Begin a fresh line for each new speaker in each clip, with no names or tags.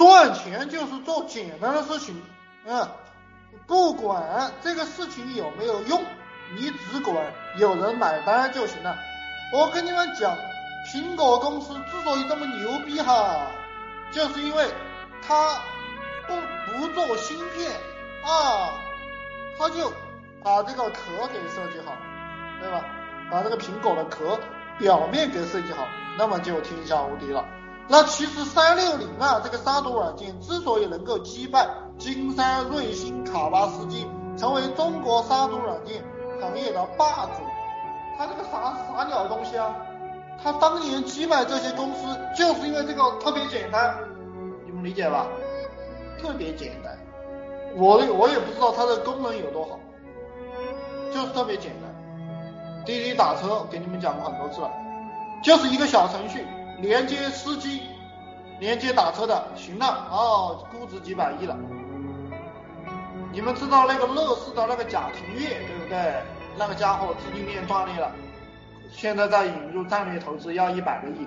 赚钱就是做简单的事情，嗯，不管这个事情有没有用，你只管有人买单就行了。我跟你们讲，苹果公司之所以这么牛逼哈，就是因为它不不做芯片啊，它就把这个壳给设计好，对吧？把这个苹果的壳表面给设计好，那么就天下无敌了。那其实三六零啊，这个杀毒软件之所以能够击败金山、瑞星、卡巴斯基，成为中国杀毒软件行业的霸主，它这个啥啥鸟东西啊？它当年击败这些公司，就是因为这个特别简单，你们理解吧？特别简单，我我也不知道它的功能有多好，就是特别简单。滴滴打车给你们讲过很多次了，就是一个小程序。连接司机，连接打车的，行了，哦，估值几百亿了。你们知道那个乐视的那个贾廷岳对不对？那个家伙资金链断裂了，现在在引入战略投资，要一百个亿。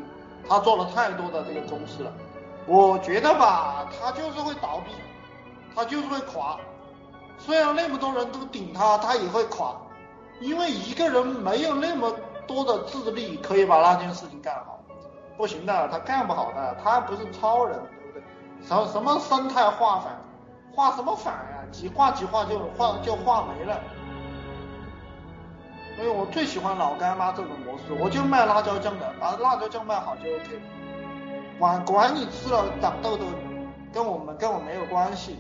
他做了太多的这个公司了，我觉得吧，他就是会倒闭，他就是会垮。虽然那么多人都顶他，他也会垮，因为一个人没有那么多的智力可以把那件事情干好。不行的，他干不好的，他不是超人，对不对？什么什么生态化反，化什么反呀？几化几化就化就化没了。所以我最喜欢老干妈这种模式，我就卖辣椒酱的，把辣椒酱卖好就 OK。管管你吃了长痘痘，跟我们跟我没有关系。